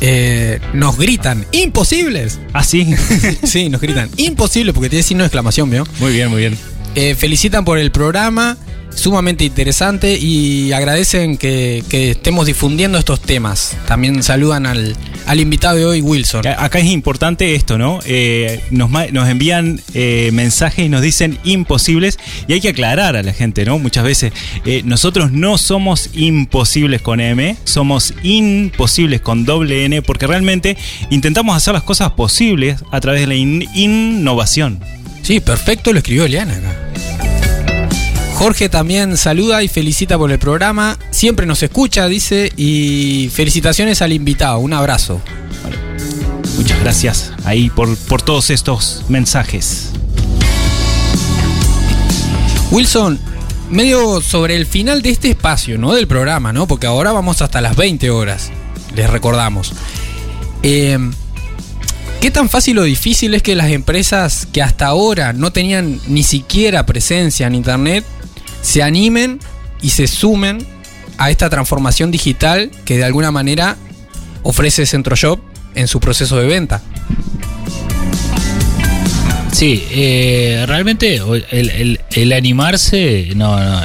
Speaker 1: eh, nos gritan, imposibles.
Speaker 2: Ah, sí.
Speaker 1: Sí, nos gritan, imposible, porque tiene signo de exclamación, ¿vio?
Speaker 2: muy bien, muy bien.
Speaker 1: Eh, felicitan por el programa, sumamente interesante y agradecen que, que estemos difundiendo estos temas. También saludan al, al invitado de hoy, Wilson.
Speaker 2: Acá es importante esto, ¿no? Eh, nos, nos envían eh, mensajes y nos dicen imposibles y hay que aclarar a la gente, ¿no? Muchas veces eh, nosotros no somos imposibles con M, somos imposibles con doble N porque realmente intentamos hacer las cosas posibles a través de la in- innovación.
Speaker 1: Sí, perfecto, lo escribió Eliana acá. Jorge también saluda y felicita por el programa. Siempre nos escucha, dice, y felicitaciones al invitado. Un abrazo.
Speaker 2: Muchas gracias ahí por, por todos estos mensajes.
Speaker 1: Wilson, medio sobre el final de este espacio, ¿no? Del programa, ¿no? Porque ahora vamos hasta las 20 horas. Les recordamos. Eh, ¿Qué tan fácil o difícil es que las empresas que hasta ahora no tenían ni siquiera presencia en Internet se animen y se sumen a esta transformación digital que de alguna manera ofrece CentroShop en su proceso de venta?
Speaker 3: Sí, eh, realmente el, el- el animarse, no, no,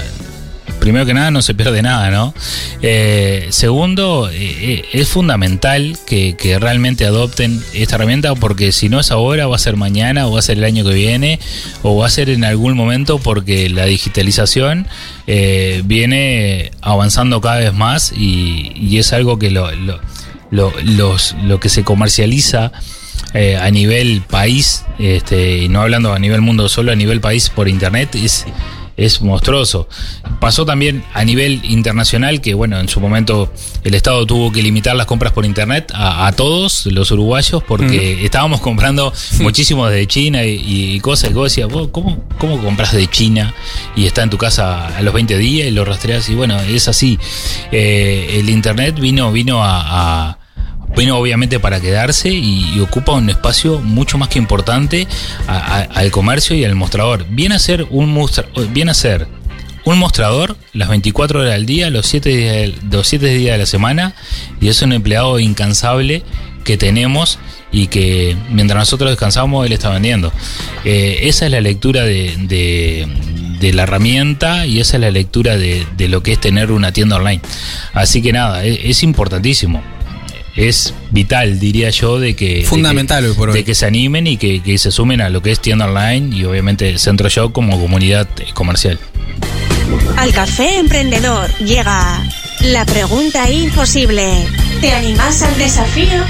Speaker 3: primero que nada no se pierde nada, ¿no? Eh, segundo, eh, eh, es fundamental que, realmente adopten esta herramienta porque si no es ahora, va a ser mañana o va a ser el año que viene o va a ser en algún momento porque la digitalización viene avanzando cada vez más y, es algo que lo, lo, lo- lo que se comercializa a nivel país, este, y no hablando a nivel mundo, solo a nivel país por internet, es, es monstruoso. Pasó también a nivel internacional que, bueno, en su momento el Estado tuvo que limitar las compras por internet a, a todos los uruguayos porque estábamos comprando muchísimo desde China y, y cosas. Y vos decías, "Vos, ¿cómo, ¿cómo compras de China y está en tu casa a los 20 días y lo rastreas? Y bueno, es así. Eh, el internet vino, vino a- a vino obviamente para quedarse y, ocupa un espacio mucho más que importante al comercio y al mostrador. Viene a ser un un mostrador las 24 horas del día, los 7 días, del- los 7 días de la semana y es un empleado incansable que tenemos y que mientras nosotros descansamos él está vendiendo. Eh, esa es la lectura de, de- la herramienta y esa es la lectura de, de lo que es tener una tienda online. Así que nada, es, es importantísimo es vital, diría yo, de que...
Speaker 1: Fundamental
Speaker 3: de que,
Speaker 1: por hoy.
Speaker 3: de que se animen y que, que se sumen a lo que es tienda online y obviamente Centro Shop como comunidad eh, comercial.
Speaker 4: Al café emprendedor llega la pregunta imposible. ¿Te animás al desafío?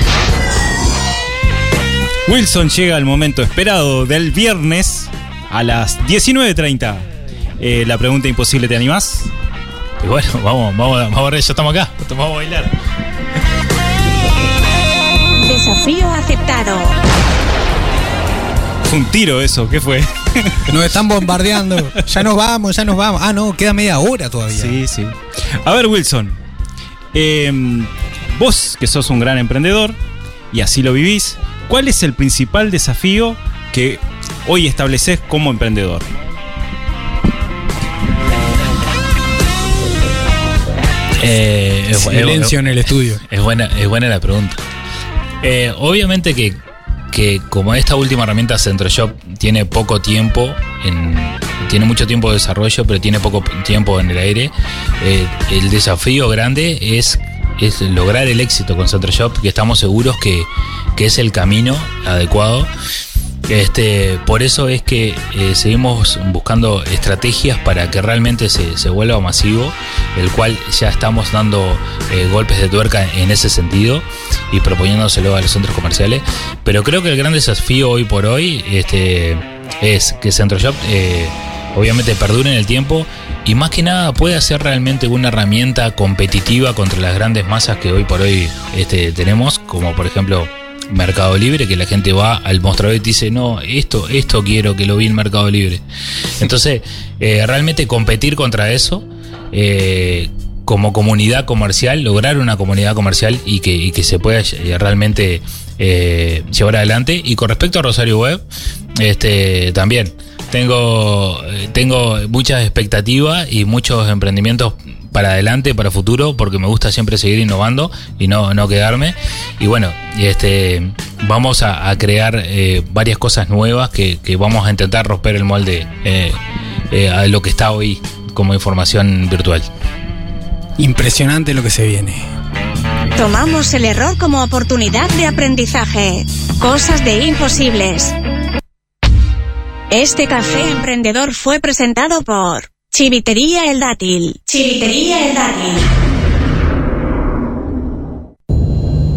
Speaker 2: Wilson llega al momento esperado del viernes a las 19.30. Eh, la pregunta imposible, ¿te animás?
Speaker 3: Y bueno, vamos, vamos, vamos a ver, ya estamos acá. Vamos a bailar.
Speaker 4: Aceptado.
Speaker 2: Fue un tiro eso, ¿qué fue?
Speaker 1: Nos están bombardeando. Ya nos vamos, ya nos vamos. Ah, no, queda media hora todavía.
Speaker 2: Sí, sí. A ver, Wilson. eh, vos, que sos un gran emprendedor y así lo vivís, ¿cuál es el principal desafío que hoy estableces como emprendedor?
Speaker 3: Eh, es,
Speaker 1: Silencio en el estudio.
Speaker 3: es buena, es buena la pregunta. Eh, obviamente que, que como esta última herramienta CentroShop tiene poco tiempo, en, tiene mucho tiempo de desarrollo, pero tiene poco tiempo en el aire, eh, el desafío grande es, es lograr el éxito con CentroShop, que estamos seguros que, que es el camino adecuado. Este, por eso es que eh, seguimos buscando estrategias para que realmente se, vuelva masivo, el cual ya estamos dando eh, golpes de tuerca en ese sentido y proponiéndoselo a los centros comerciales. Pero creo que el gran desafío hoy por hoy este, es que CentroShop eh, obviamente perdure en el tiempo y más que nada pueda ser realmente una herramienta competitiva contra las grandes masas que hoy por hoy este, tenemos, como por ejemplo Mercado Libre, que la gente va al mostrador y dice, no, esto, esto quiero que lo vi en Mercado Libre. Entonces, eh, realmente competir contra eso, eh, como comunidad comercial, lograr una comunidad comercial y que, que se pueda eh, realmente eh, llevar adelante. Y con respecto a Rosario Web, este, también tengo, eh, tengo muchas expectativas y muchos emprendimientos para adelante, para futuro, porque me gusta siempre seguir innovando y no, no quedarme. Y bueno, este, vamos a, a crear eh, varias cosas nuevas que, que vamos a intentar romper el molde eh, eh, a lo que está hoy como información virtual.
Speaker 1: Impresionante lo que se viene.
Speaker 4: Tomamos el error como oportunidad de aprendizaje. Cosas de imposibles. Este café emprendedor fue presentado por Chivitería El Dátil. Chivitería El Dátil.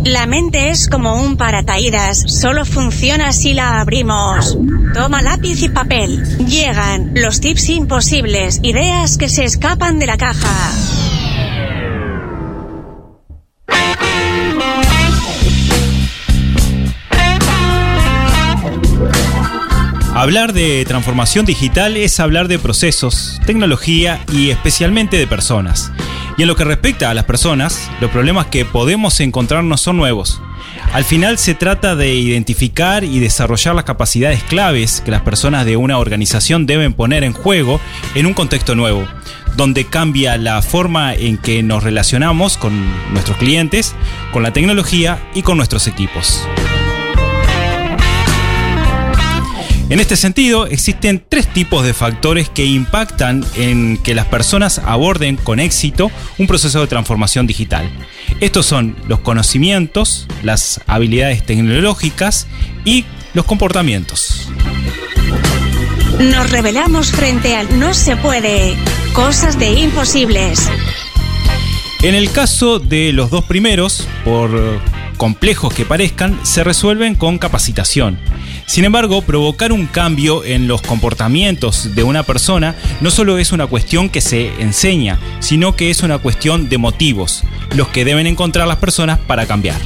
Speaker 4: La mente es como un paracaídas, solo funciona si la abrimos. Toma lápiz y papel. Llegan los tips imposibles, ideas que se escapan de la caja.
Speaker 2: Hablar de transformación digital es hablar de procesos, tecnología y especialmente de personas. Y en lo que respecta a las personas, los problemas que podemos encontrar no son nuevos. Al final se trata de identificar y desarrollar las capacidades claves que las personas de una organización deben poner en juego en un contexto nuevo, donde cambia la forma en que nos relacionamos con nuestros clientes, con la tecnología y con nuestros equipos. En este sentido, existen tres tipos de factores que impactan en que las personas aborden con éxito un proceso de transformación digital. Estos son los conocimientos, las habilidades tecnológicas y los comportamientos.
Speaker 4: Nos revelamos frente al no se puede. Cosas de imposibles.
Speaker 2: En el caso de los dos primeros, por complejos que parezcan, se resuelven con capacitación. Sin embargo, provocar un cambio en los comportamientos de una persona no solo es una cuestión que se enseña, sino que es una cuestión de motivos, los que deben encontrar las personas para cambiar.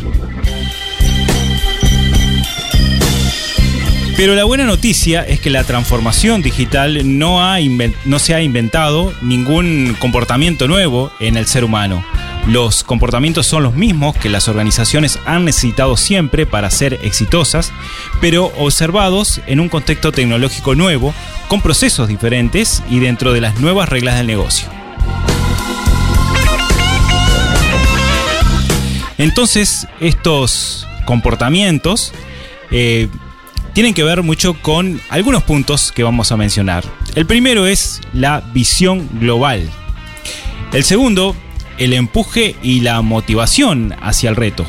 Speaker 2: Pero la buena noticia es que la transformación digital no, ha no se ha inventado ningún comportamiento nuevo en el ser humano. Los comportamientos son los mismos que las organizaciones han necesitado siempre para ser exitosas, pero observados en un contexto tecnológico nuevo, con procesos diferentes y dentro de las nuevas reglas del negocio. Entonces, estos comportamientos eh, tienen que ver mucho con algunos puntos que vamos a mencionar. El primero es la visión global. El segundo, el empuje y la motivación hacia el reto.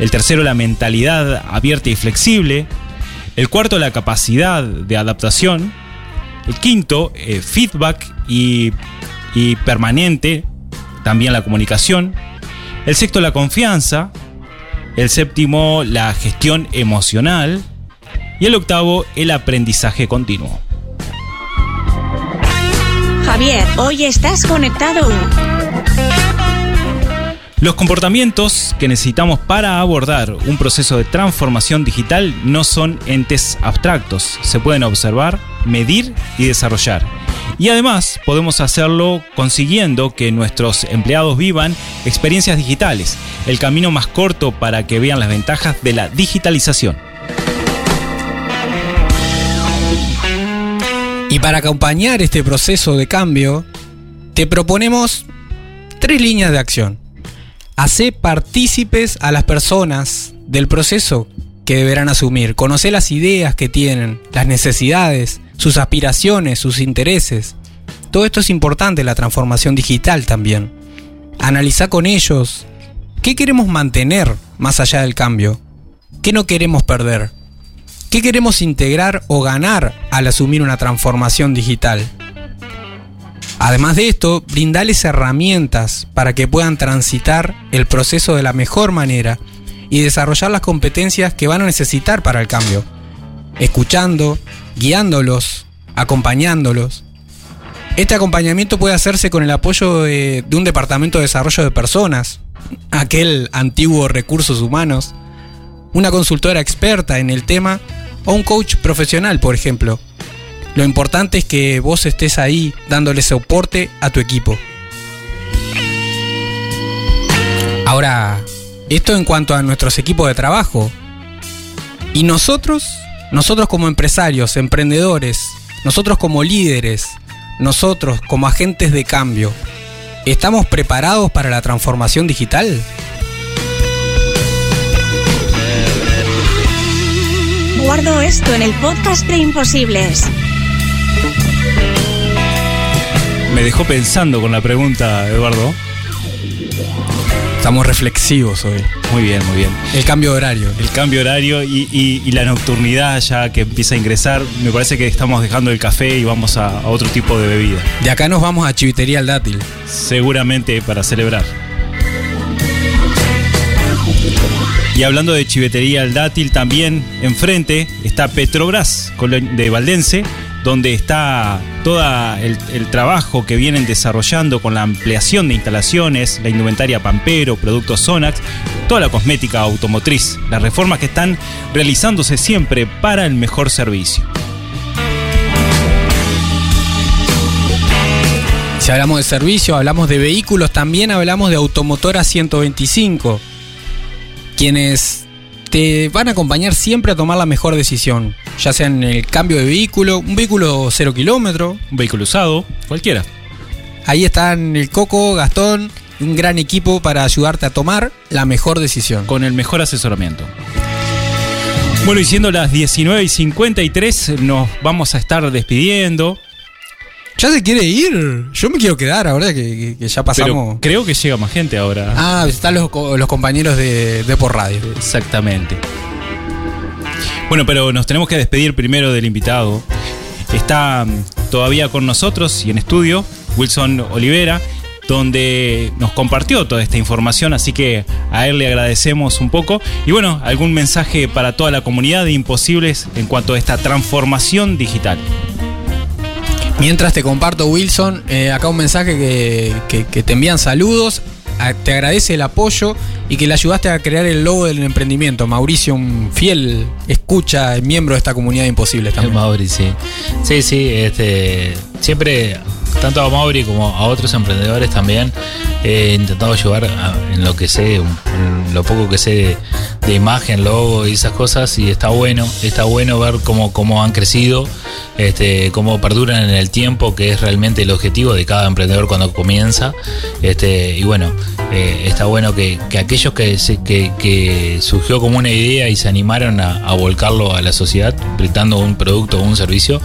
Speaker 2: El tercero, la mentalidad abierta y flexible. El cuarto, la capacidad de adaptación. El quinto, eh, feedback y, y permanente. También la comunicación. El sexto, la confianza. El séptimo, la gestión emocional. Y el octavo, el aprendizaje continuo.
Speaker 4: Javier, hoy estás conectado.
Speaker 2: Los comportamientos que necesitamos para abordar un proceso de transformación digital no son entes abstractos, se pueden observar, medir y desarrollar. Y además podemos hacerlo consiguiendo que nuestros empleados vivan experiencias digitales, el camino más corto para que vean las ventajas de la digitalización.
Speaker 1: Y para acompañar este proceso de cambio, te proponemos tres líneas de acción. Hace partícipes a las personas del proceso que deberán asumir. Conoce las ideas que tienen, las necesidades, sus aspiraciones, sus intereses. Todo esto es importante la transformación digital también. Analiza con ellos qué queremos mantener más allá del cambio, qué no queremos perder, qué queremos integrar o ganar al asumir una transformación digital. Además de esto, brindales herramientas para que puedan transitar el proceso de la mejor manera y desarrollar las competencias que van a necesitar para el cambio. Escuchando, guiándolos, acompañándolos. Este acompañamiento puede hacerse con el apoyo de, de un departamento de desarrollo de personas, aquel antiguo recursos humanos, una consultora experta en el tema o un coach profesional, por ejemplo. Lo importante es que vos estés ahí dándole soporte a tu equipo. Ahora, esto en cuanto a nuestros equipos de trabajo. Y nosotros, nosotros como empresarios, emprendedores, nosotros como líderes, nosotros como agentes de cambio, ¿estamos preparados para la transformación digital?
Speaker 4: Guardo esto en el podcast de Imposibles.
Speaker 2: Me dejó pensando con la pregunta, Eduardo.
Speaker 1: Estamos reflexivos hoy.
Speaker 2: Muy bien, muy bien.
Speaker 1: El cambio de horario.
Speaker 2: El cambio horario y, y- y la nocturnidad ya que empieza a ingresar, me parece que estamos dejando el café y vamos a, a otro tipo de bebida.
Speaker 1: De acá nos vamos a Chivitería al Dátil.
Speaker 2: Seguramente para celebrar. Y hablando de chivetería al dátil, también enfrente está Petrobras de Valdense, donde está todo el, trabajo que vienen desarrollando con la ampliación de instalaciones, la indumentaria Pampero, productos Sonax, toda la cosmética automotriz, las reformas que están realizándose siempre para el mejor servicio.
Speaker 1: Si hablamos de servicio, hablamos de vehículos, también hablamos de Automotora 125, quienes te van a acompañar siempre a tomar la mejor decisión, ya sea en el cambio de vehículo, un vehículo cero kilómetro.
Speaker 2: Un vehículo usado, cualquiera.
Speaker 1: Ahí están el Coco, Gastón, un gran equipo para ayudarte a tomar la mejor decisión.
Speaker 2: con el mejor asesoramiento. Bueno, y siendo las 19 y 53, nos vamos a estar despidiendo.
Speaker 1: ¿Ya se quiere ir? Yo me quiero quedar ahora que, que- que ya pasamos.
Speaker 2: Pero creo que llega más gente ahora.
Speaker 1: Ah, están los, los compañeros de, de por radio.
Speaker 2: Exactamente. Bueno, pero nos tenemos que despedir primero del invitado. Está mm, todavía con nosotros y en estudio Wilson Olivera, donde nos compartió toda esta información, así que a él le agradecemos un poco. Y bueno, algún mensaje para toda la comunidad de Imposibles en cuanto a esta transformación digital.
Speaker 1: Mientras te comparto, Wilson, eh, acá un mensaje que, que- que te envían saludos. a- Te agradece el apoyo y que le ayudaste a crear el logo del emprendimiento. Mauricio, un fiel escucha, miembro de esta comunidad de imposibles
Speaker 3: El
Speaker 1: también.
Speaker 3: Mauri, sí. Sí, sí, este, siempre, tanto a Mauri como a otros emprendedores también, he intentado ayudar en lo que sé, lo poco que sé de, imagen, logo y esas cosas, y está bueno, está bueno ver cómo, cómo han crecido, este, cómo perduran en el tiempo, que es realmente el objetivo de cada emprendedor cuando comienza. Este, y bueno, eh, está bueno que, que aquellos que, que, surgió como una idea y se animaron a volcarlo a la sociedad, brindando un producto o un servicio,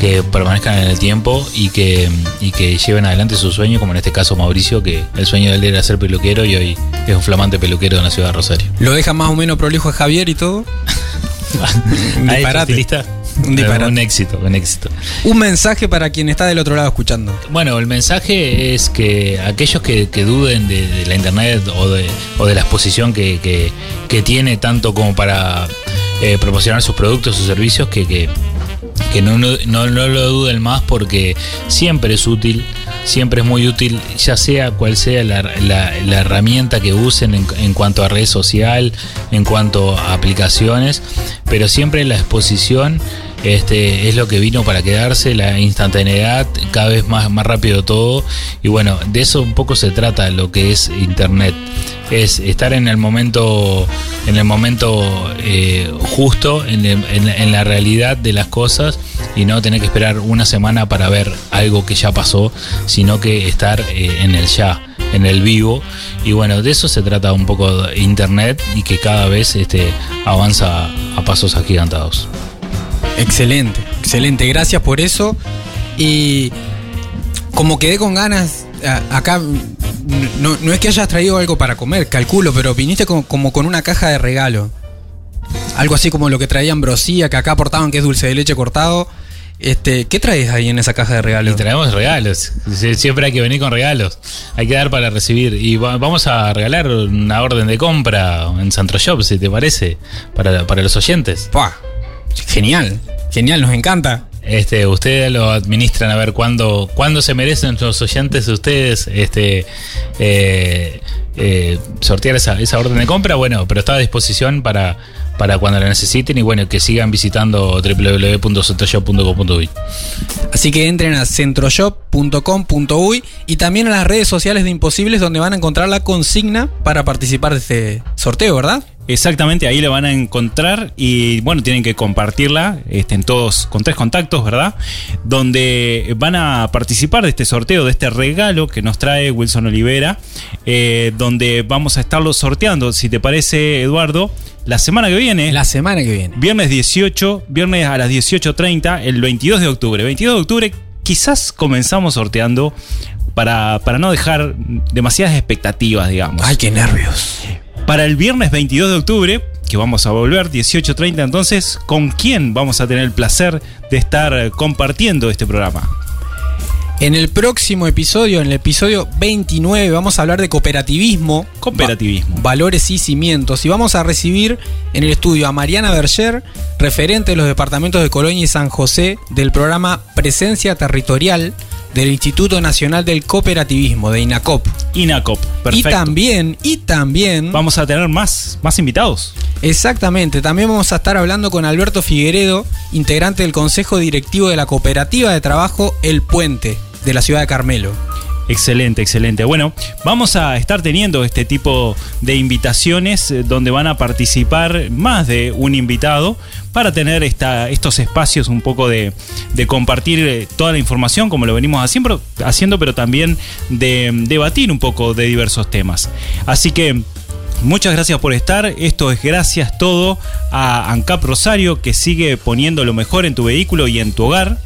Speaker 3: que permanezcan en el tiempo y que, y que lleven adelante su sueño, como en este caso Mauricio, que el sueño de él era ser peluquero y hoy es un flamante peluquero de la ciudad de Rosario.
Speaker 1: ¿Lo deja más o menos prolijo a Javier y todo? Un
Speaker 3: ¿Ah, es
Speaker 1: disparate. Un disparate.
Speaker 3: Un éxito, un éxito.
Speaker 1: Un mensaje para quien está del otro lado escuchando.
Speaker 3: Bueno, el mensaje es que aquellos que, que duden de, de la internet o de, o de la exposición que, que- que tiene tanto como para eh, promocionar sus productos, sus servicios, que, que, que no, no, no- lo duden más porque siempre es útil, siempre es muy útil, ya sea cual sea la, la- la herramienta que usen en, en cuanto a red social, en cuanto a aplicaciones, pero siempre la exposición este, es lo que vino para quedarse, la instantaneidad, cada vez más, más rápido todo. Y bueno, de eso un poco se trata lo que es internet. Es estar en el momento, en el momento eh, justo, en, la- realidad de las cosas y no tener que esperar una semana para ver algo que ya pasó, sino que estar eh, en el ya, en el vivo. Y bueno, de eso se trata un poco internet y que cada vez este, avanza a pasos agigantados.
Speaker 1: Excelente, excelente. Gracias por eso. Y como quedé con ganas, acá no, no es que hayas traído algo para comer, calculo, pero viniste como, como con una caja de regalo. Algo así como lo que traía Ambrosía, que acá aportaban que es dulce de leche cortado. Este, ¿Qué traes ahí en esa caja de regalo?
Speaker 3: Y traemos regalos. Sie- Siempre hay que venir con regalos. Hay que dar para recibir. Y va- vamos a regalar una orden de compra en Centro Shop, si te parece, para, para los oyentes.
Speaker 1: ¡Pah! Genial, genial, nos encanta.
Speaker 3: Este, ustedes lo administran a ver cuándo, cuándo se merecen los oyentes de ustedes este, eh, eh, sortear esa, esa orden de compra. Bueno, pero está a disposición para, para cuando la necesiten y bueno, que sigan visitando www.centroshop.com.uy.
Speaker 1: Así que entren a centroshop.com.uy y también a las redes sociales de Imposibles donde van a encontrar la consigna para participar de este sorteo, ¿verdad?
Speaker 2: Exactamente, ahí la van a encontrar y bueno, tienen que compartirla en todos, con tres contactos, ¿verdad? Donde van a participar de este sorteo, de este regalo que nos trae Wilson Olivera, eh, donde vamos a estarlo sorteando, si te parece, Eduardo, la semana que viene.
Speaker 1: La semana que viene.
Speaker 2: Viernes 18, viernes a las 18.30, el 22 de octubre. 22 de octubre quizás comenzamos sorteando para, para no dejar demasiadas expectativas, digamos.
Speaker 1: Ay, qué nervios.
Speaker 2: Para el viernes 22 de octubre, que vamos a volver, 18.30 entonces, ¿con quién vamos a tener el placer de estar compartiendo este programa?
Speaker 1: En el próximo episodio, en el episodio 29, vamos a hablar de cooperativismo.
Speaker 2: Cooperativismo.
Speaker 1: va- valores y cimientos. Y vamos a recibir en el estudio a Mariana Berger, referente de los departamentos de Colonia y San José, del programa Presencia Territorial del Instituto Nacional del Cooperativismo, de INACOP.
Speaker 2: INACOP, perfecto.
Speaker 1: Y también, y también,
Speaker 2: Vamos a tener más, más invitados.
Speaker 1: exactamente, también vamos a estar hablando con Alberto Figueredo, integrante del Consejo Directivo de la Cooperativa de Trabajo El Puente, de la ciudad de Carmelo.
Speaker 2: Excelente, excelente. Bueno, vamos a estar teniendo este tipo de invitaciones eh, donde van a participar más de un invitado para tener estos espacios un poco de, de compartir eh, toda la información como lo venimos haciendo, haciendo pero también de mm, debatir un poco de diversos temas. Así que... Muchas gracias por estar. Esto es gracias todo a ANCAP Rosario que sigue poniendo lo mejor en tu vehículo y en tu hogar.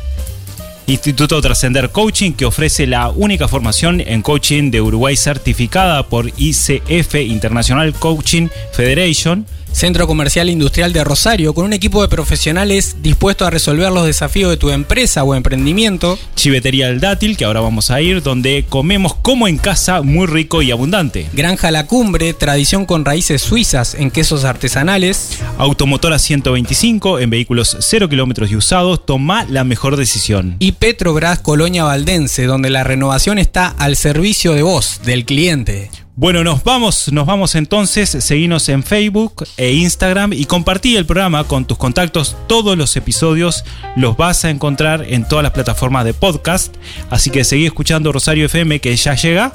Speaker 2: Instituto Trascender Coaching, que ofrece la única formación en coaching de Uruguay certificada por ICF International Coaching Federation.
Speaker 1: Centro Comercial Industrial de Rosario, con un equipo de profesionales dispuestos a resolver los desafíos de tu empresa o emprendimiento.
Speaker 2: Chivetería El Dátil, que ahora vamos a ir, donde comemos como en casa, muy rico y abundante.
Speaker 1: Granja La Cumbre, tradición con raíces suizas en quesos artesanales.
Speaker 2: Automotora 125, en vehículos 0 kilómetros y usados, toma la mejor decisión.
Speaker 1: Y Petrobras Colonia Valdense, donde la renovación está al servicio de vos, del cliente.
Speaker 2: Bueno, nos vamos, nos vamos entonces, seguinos en Facebook e Instagram y compartí el programa con tus contactos. Todos los episodios los vas a encontrar en todas las plataformas de podcast. Así que seguí escuchando Rosario FM que ya llega.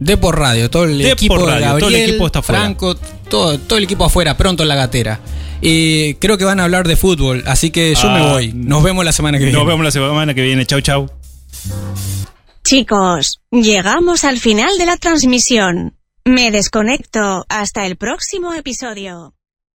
Speaker 1: De por radio, todo el
Speaker 2: De
Speaker 1: equipo
Speaker 2: por
Speaker 1: de
Speaker 2: radio, todo el
Speaker 1: Gabriel,
Speaker 2: equipo está afuera.
Speaker 1: Franco, todo, todo el equipo afuera, pronto en la gatera. Y creo que van a hablar de fútbol, así que yo
Speaker 2: Ah,
Speaker 1: me voy. Nos vemos la semana que viene.
Speaker 2: Nos vemos la semana que viene. Chau, chau.
Speaker 4: Chicos, llegamos al final de la transmisión. Me desconecto. Hasta el próximo episodio.